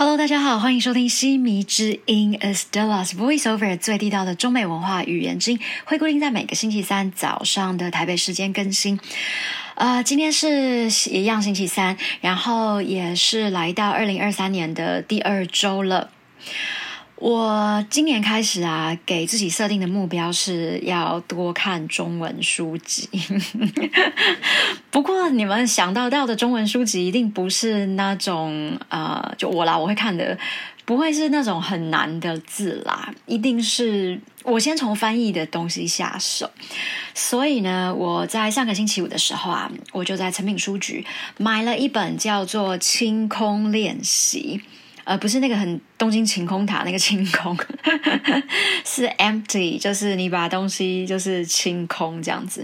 Hello，大家好，欢迎收听西迷之音 Estella's Voiceover 最地道的中美文化语言经，会固定在每个星期三早上的台北时间更新。呃，今天是一样星期三，然后也是来到二零二三年的第二周了。我今年开始啊，给自己设定的目标是要多看中文书籍。不过，你们想到到的中文书籍，一定不是那种呃，就我啦，我会看的，不会是那种很难的字啦，一定是我先从翻译的东西下手。所以呢，我在上个星期五的时候啊，我就在诚品书局买了一本叫做《清空练习》。呃，不是那个很东京晴空塔那个晴空，是 empty，就是你把东西就是清空这样子。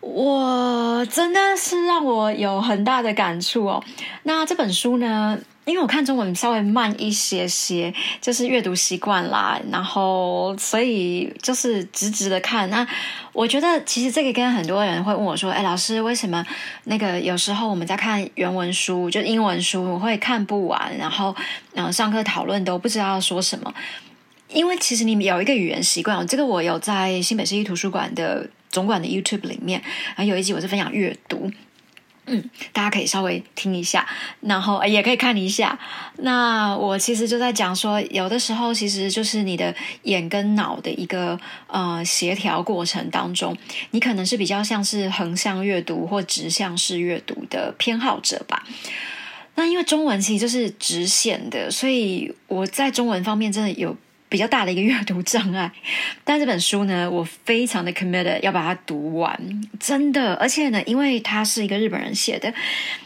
我真的是让我有很大的感触哦。那这本书呢？因为我看中文稍微慢一些些，就是阅读习惯啦，然后所以就是直直的看。那我觉得其实这个跟很多人会问我说：“哎，老师，为什么那个有时候我们在看原文书，就英文书，我会看不完，然后嗯，上课讨论都不知道说什么？因为其实你有一个语言习惯，这个我有在新北市立图书馆的总馆的 YouTube 里面，然后有一集我是分享阅读。”嗯，大家可以稍微听一下，然后也可以看一下。那我其实就在讲说，有的时候其实就是你的眼跟脑的一个呃协调过程当中，你可能是比较像是横向阅读或直向式阅读的偏好者吧。那因为中文其实就是直线的，所以我在中文方面真的有。比较大的一个阅读障碍，但这本书呢，我非常的 committed 要把它读完，真的。而且呢，因为他是一个日本人写的，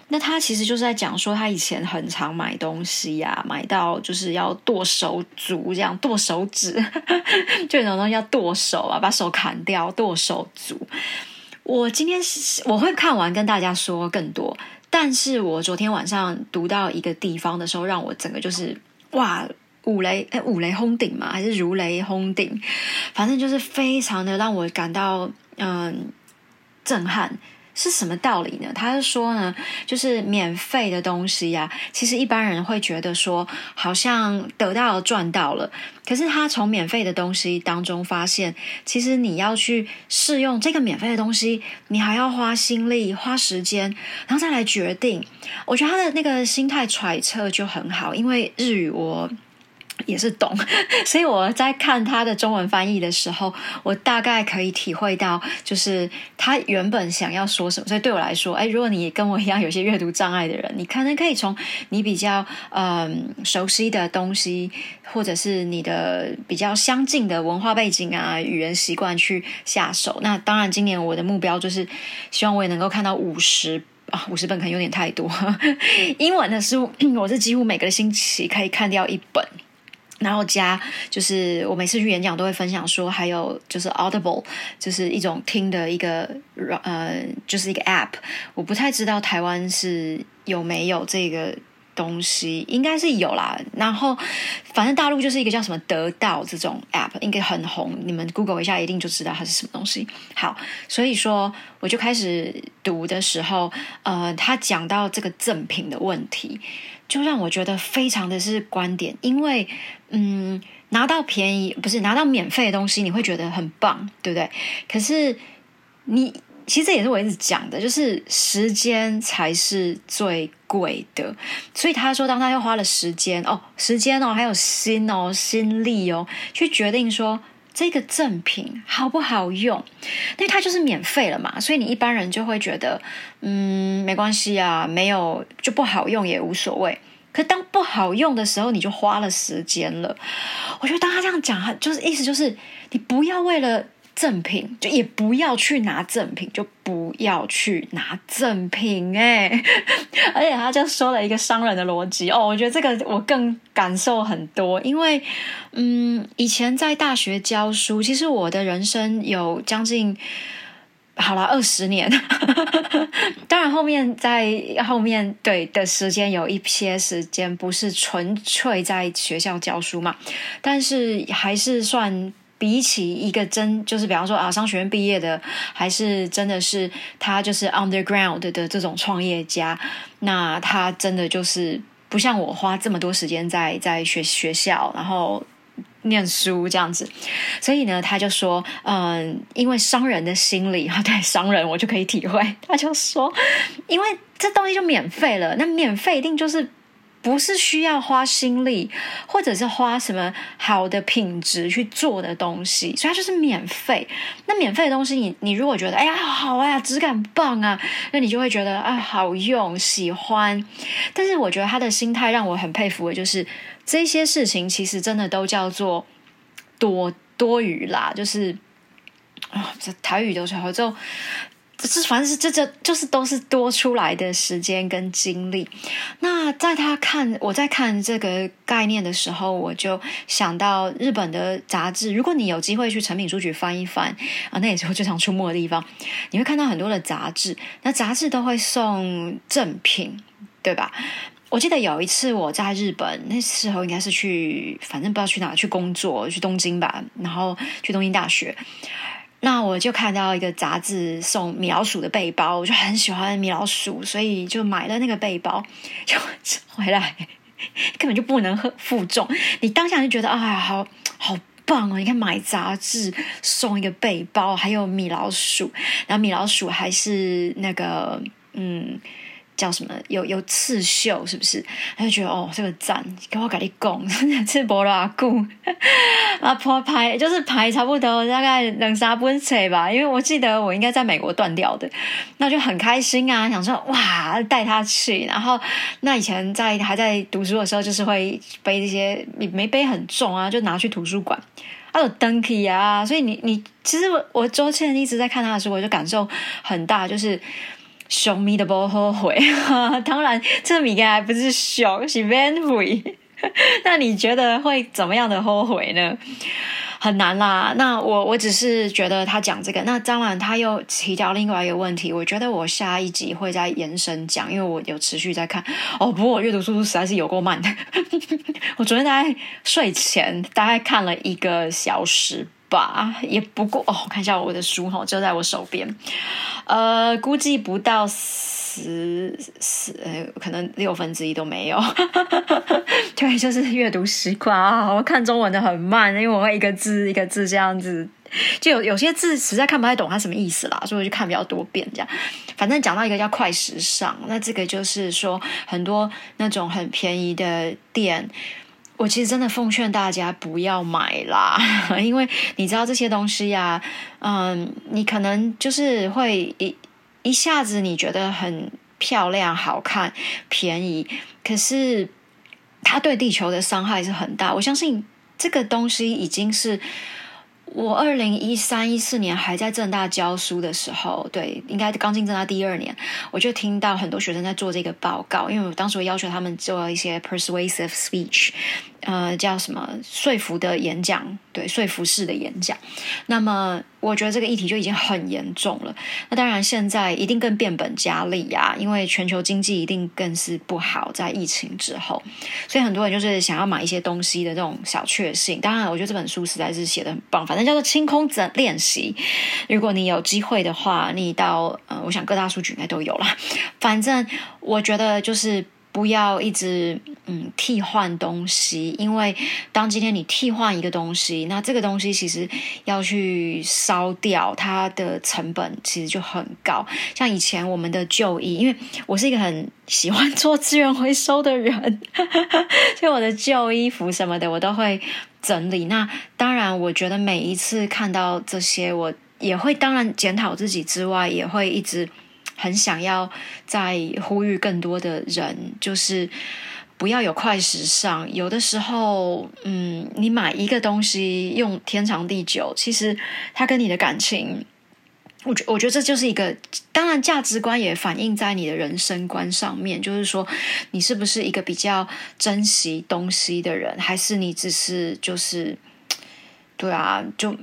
那他其实就是在讲说，他以前很常买东西呀，买到就是要剁手足，这样剁手指，就有种东西要剁手啊，把手砍掉，剁手足。我今天我会看完跟大家说更多，但是我昨天晚上读到一个地方的时候，让我整个就是哇。五雷哎，五雷轰顶嘛，还是如雷轰顶？反正就是非常的让我感到嗯震撼。是什么道理呢？他是说呢，就是免费的东西呀，其实一般人会觉得说好像得到了赚到了。可是他从免费的东西当中发现，其实你要去试用这个免费的东西，你还要花心力、花时间，然后再来决定。我觉得他的那个心态揣测就很好，因为日语我。也是懂，所以我在看他的中文翻译的时候，我大概可以体会到，就是他原本想要说什么。所以对我来说，哎，如果你跟我一样有些阅读障碍的人，你可能可以从你比较嗯熟悉的东西，或者是你的比较相近的文化背景啊、语言习惯去下手。那当然，今年我的目标就是希望我也能够看到五十啊，五十本可能有点太多。英文的书，我是几乎每个星期可以看掉一本。然后加就是我每次去演讲都会分享说，还有就是 Audible，就是一种听的一个呃，就是一个 App。我不太知道台湾是有没有这个东西，应该是有啦。然后反正大陆就是一个叫什么得到这种 App，应该很红。你们 Google 一下，一定就知道它是什么东西。好，所以说我就开始读的时候，呃，他讲到这个赠品的问题。就让我觉得非常的是观点，因为嗯，拿到便宜不是拿到免费的东西，你会觉得很棒，对不对？可是你其实这也是我一直讲的，就是时间才是最贵的。所以他说，当他又花了时间哦，时间哦，还有心哦，心力哦，去决定说这个赠品好不好用，因为它就是免费了嘛，所以你一般人就会觉得嗯，没关系啊，没有就不好用也无所谓。可当不好用的时候，你就花了时间了。我觉得当他这样讲，就是意思就是，你不要为了赠品，就也不要去拿赠品，就不要去拿赠品。哎，而且他就说了一个商人的逻辑哦，我觉得这个我更感受很多，因为嗯，以前在大学教书，其实我的人生有将近。好了，二十年，当然后面在后面对的时间有一些时间不是纯粹在学校教书嘛，但是还是算比起一个真就是比方说啊商学院毕业的，还是真的是他就是 underground 的这种创业家，那他真的就是。不像我花这么多时间在在学学校，然后。念书这样子，所以呢，他就说，嗯，因为商人的心理啊，对商人我就可以体会。他就说，因为这东西就免费了，那免费一定就是不是需要花心力，或者是花什么好的品质去做的东西，所以它就是免费。那免费的东西，你你如果觉得哎呀好啊，质感棒啊，那你就会觉得啊好用，喜欢。但是我觉得他的心态让我很佩服的，就是。这些事情其实真的都叫做多多余啦，就是啊，这台语的时候就这反正是这这就是都是多出来的时间跟精力。那在他看我在看这个概念的时候，我就想到日本的杂志。如果你有机会去成品书局翻一翻啊，那也是我最常出没的地方，你会看到很多的杂志。那杂志都会送赠品，对吧？我记得有一次我在日本，那时候应该是去，反正不知道去哪去工作，去东京吧，然后去东京大学。那我就看到一个杂志送米老鼠的背包，我就很喜欢米老鼠，所以就买了那个背包，就回来 根本就不能负重。你当下就觉得啊，好好棒哦！你看买杂志送一个背包，还有米老鼠，然后米老鼠还是那个嗯。叫什么？有有刺绣，是不是？他就觉得哦，这个赞，给我改你讲，吃菠萝菇啊，破排就是排差不多大概两三本册吧。因为我记得我应该在美国断掉的，那就很开心啊，想说哇，带他去。然后那以前在还在读书的时候，就是会背这些，没背很重啊，就拿去图书馆。还有 Dunky 啊，所以你你其实我我周倩一直在看他的书，我就感受很大，就是。熊咪的不后悔，当然这米该还不是熊，是 van 悔。那你觉得会怎么样的后悔呢？很难啦。那我我只是觉得他讲这个，那当然他又提到另外一个问题。我觉得我下一集会再延伸讲，因为我有持续在看。哦，不过我阅读速度实在是有够慢的。我昨天大概睡前大概看了一个小时。吧，也不过哦，看一下我的书哈，就在我手边，呃，估计不到十十，可能六分之一都没有。对，就是阅读习惯啊，我看中文的很慢，因为我会一个字一个字这样子，就有有些字实在看不太懂它什么意思啦，所以我就看比较多遍这样。反正讲到一个叫快时尚，那这个就是说很多那种很便宜的店。我其实真的奉劝大家不要买啦，因为你知道这些东西呀，嗯，你可能就是会一一下子你觉得很漂亮、好看、便宜，可是它对地球的伤害是很大。我相信这个东西已经是。我二零一三一四年还在正大教书的时候，对，应该刚进正大第二年，我就听到很多学生在做这个报告，因为我当时我要求他们做一些 persuasive speech，呃，叫什么说服的演讲，对，说服式的演讲。那么。我觉得这个议题就已经很严重了。那当然，现在一定更变本加厉呀，因为全球经济一定更是不好，在疫情之后，所以很多人就是想要买一些东西的这种小确幸。当然，我觉得这本书实在是写的很棒，反正叫做清空整练习。如果你有机会的话，你到呃，我想各大书局应该都有了。反正我觉得就是。不要一直嗯替换东西，因为当今天你替换一个东西，那这个东西其实要去烧掉，它的成本其实就很高。像以前我们的旧衣，因为我是一个很喜欢做资源回收的人，所以我的旧衣服什么的我都会整理。那当然，我觉得每一次看到这些，我也会当然检讨自己之外，也会一直。很想要在呼吁更多的人，就是不要有快时尚。有的时候，嗯，你买一个东西用天长地久，其实它跟你的感情，我觉我觉得这就是一个，当然价值观也反映在你的人生观上面。就是说，你是不是一个比较珍惜东西的人，还是你只是就是，对啊，就。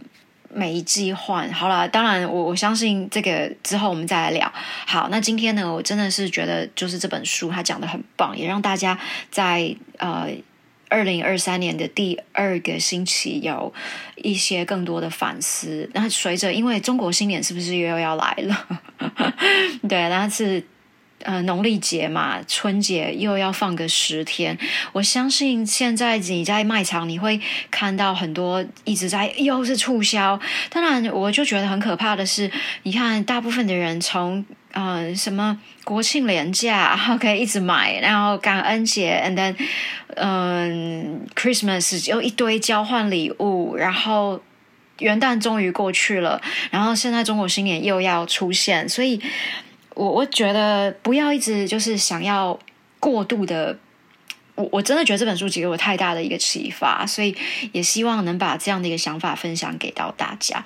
每一季换好了，当然我我相信这个之后我们再来聊。好，那今天呢，我真的是觉得就是这本书它讲的很棒，也让大家在呃二零二三年的第二个星期有一些更多的反思。那随着因为中国新年是不是又要来了？对，那是。呃，农历节嘛，春节又要放个十天。我相信现在你在卖场，你会看到很多一直在又是促销。当然，我就觉得很可怕的是，你看大部分的人从呃什么国庆连假，OK 一直买，然后感恩节，and then 嗯 Christmas 又一堆交换礼物，然后元旦终于过去了，然后现在中国新年又要出现，所以。我我觉得不要一直就是想要过度的，我我真的觉得这本书给我太大的一个启发，所以也希望能把这样的一个想法分享给到大家。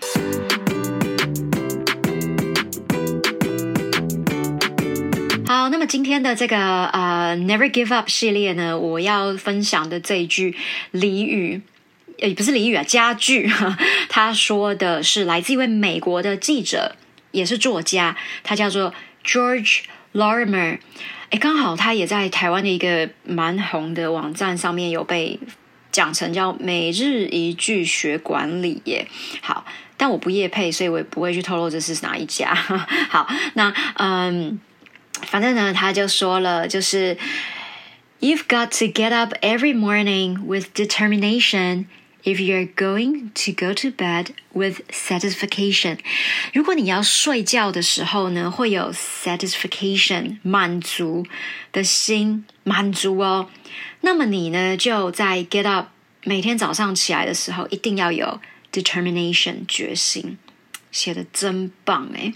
好，那么今天的这个呃 Never Give Up 系列呢，我要分享的这一句俚语，也不是俚语啊，佳句，他说的是来自一位美国的记者，也是作家，他叫做。George Lorimer，哎，刚好他也在台湾的一个蛮红的网站上面有被讲成叫每日一句学管理耶。好，但我不业配，所以我也不会去透露这是哪一家。好，那嗯，反正呢，他就说了，就是 You've got to get up every morning with determination. If you're going to go to bed with satisfaction，如果你要睡觉的时候呢，会有 satisfaction 满足的心，满足哦。那么你呢，就在 get up 每天早上起来的时候，一定要有 determination 决心，写的真棒诶。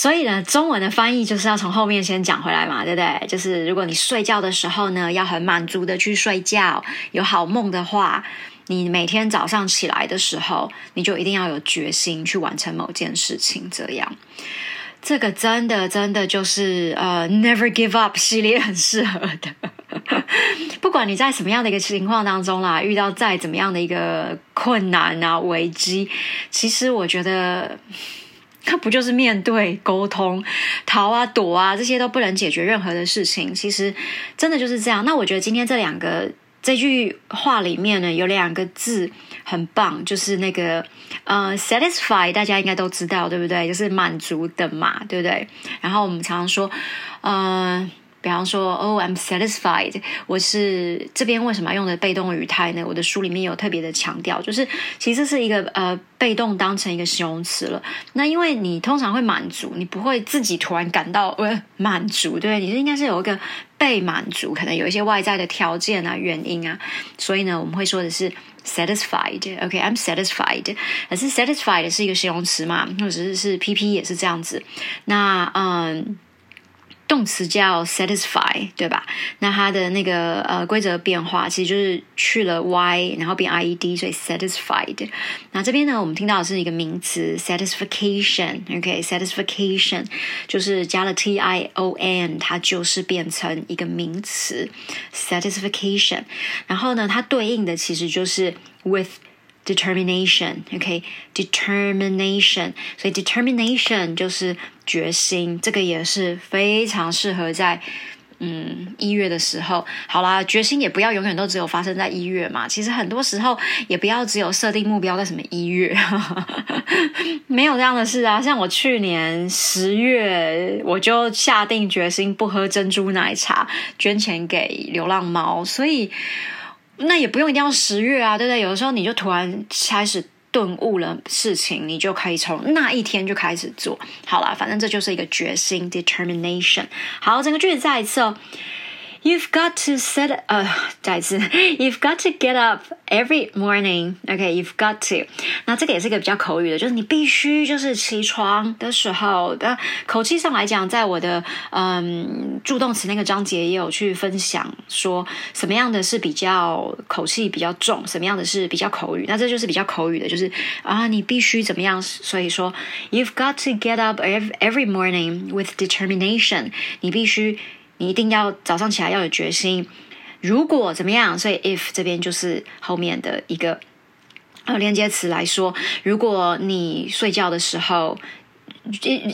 所以呢，中文的翻译就是要从后面先讲回来嘛，对不对？就是如果你睡觉的时候呢，要很满足的去睡觉，有好梦的话，你每天早上起来的时候，你就一定要有决心去完成某件事情。这样，这个真的真的就是呃，Never Give Up 系列很适合的。不管你在什么样的一个情况当中啦，遇到再怎么样的一个困难啊、危机，其实我觉得。它不就是面对、沟通、逃啊、躲啊，这些都不能解决任何的事情。其实真的就是这样。那我觉得今天这两个这句话里面呢，有两个字很棒，就是那个呃，satisfy，大家应该都知道，对不对？就是满足的嘛，对不对？然后我们常常说，呃。比方说，Oh, I'm satisfied。我是这边为什么要用的被动语态呢？我的书里面有特别的强调，就是其实是一个呃被动当成一个形容词了。那因为你通常会满足，你不会自己突然感到呃满足，对你是应该是有一个被满足，可能有一些外在的条件啊、原因啊。所以呢，我们会说的是 satisfied。OK, I'm satisfied。可是 satisfied 是一个形容词嘛，或者是是 PP 也是这样子。那嗯。动词叫 satisfy，对吧？那它的那个呃规则变化，其实就是去了 y，然后变 i e d，所以 satisfied。那这边呢，我们听到是一个名词 satisfaction，OK，satisfaction 就是加了 t i o n，它就是变成一个名词 satisfaction。然后呢，它对应的其实就是 with。determination，OK，determination，所以 determination 就是决心，这个也是非常适合在嗯一月的时候。好啦，决心也不要永远都只有发生在一月嘛，其实很多时候也不要只有设定目标在什么一月，没有这样的事啊。像我去年十月，我就下定决心不喝珍珠奶茶，捐钱给流浪猫，所以。那也不用一定要十月啊，对不对？有的时候你就突然开始顿悟了事情，你就可以从那一天就开始做好了。反正这就是一个决心，determination。好，整个句子再一次哦。You've got to set 呃，再次，You've got to get up every morning. OK, you've got to。那这个也是一个比较口语的，就是你必须就是起床的时候的口气上来讲，在我的嗯助动词那个章节也有去分享说什么样的是比较口气比较重，什么样的是比较口语。那这就是比较口语的，就是啊，你必须怎么样？所以说，You've got to get up every every morning with determination。你必须。 你一定要早上起来要有决心。如果怎么样，所以 if 这边就是后面的一个呃连接词来说，如果你睡觉的时候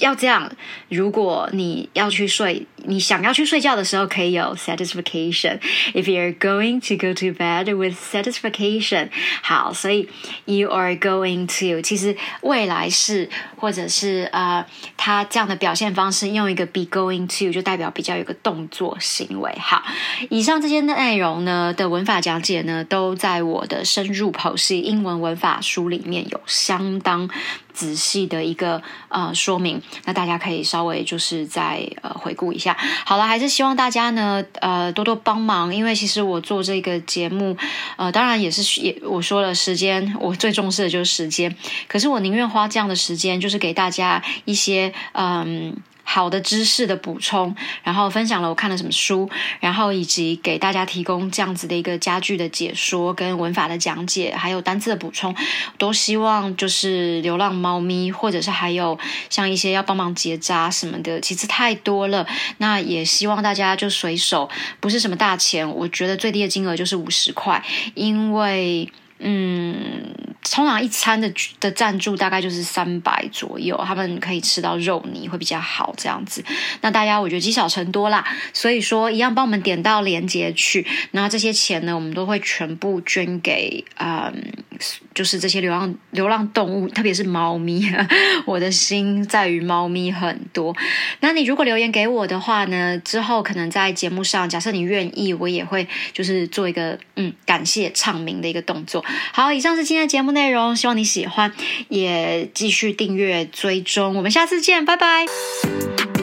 要这样。如果你要去睡，你想要去睡觉的时候，可以有 satisfaction。If you're going to go to bed with satisfaction，好，所以 you are going to，其实未来式或者是呃，它这样的表现方式，用一个 be going to 就代表比较有个动作行为。好，以上这些内容呢的文法讲解呢，都在我的深入剖析英文文法书里面有相当。仔细的一个呃说明，那大家可以稍微就是再呃回顾一下。好了，还是希望大家呢呃多多帮忙，因为其实我做这个节目呃当然也是也我说了时间，我最重视的就是时间，可是我宁愿花这样的时间，就是给大家一些嗯。好的知识的补充，然后分享了我看了什么书，然后以及给大家提供这样子的一个家具的解说跟文法的讲解，还有单词的补充，都希望就是流浪猫咪，或者是还有像一些要帮忙结扎什么的，其实太多了。那也希望大家就随手，不是什么大钱，我觉得最低的金额就是五十块，因为。嗯，通常一餐的的赞助大概就是三百左右，他们可以吃到肉泥会比较好这样子。那大家我觉得积少成多啦，所以说一样帮我们点到链接去，那这些钱呢，我们都会全部捐给嗯，就是这些流浪流浪动物，特别是猫咪。我的心在于猫咪很多。那你如果留言给我的话呢，之后可能在节目上，假设你愿意，我也会就是做一个嗯感谢唱名的一个动作。好，以上是今天的节目内容，希望你喜欢，也继续订阅追踪，我们下次见，拜拜。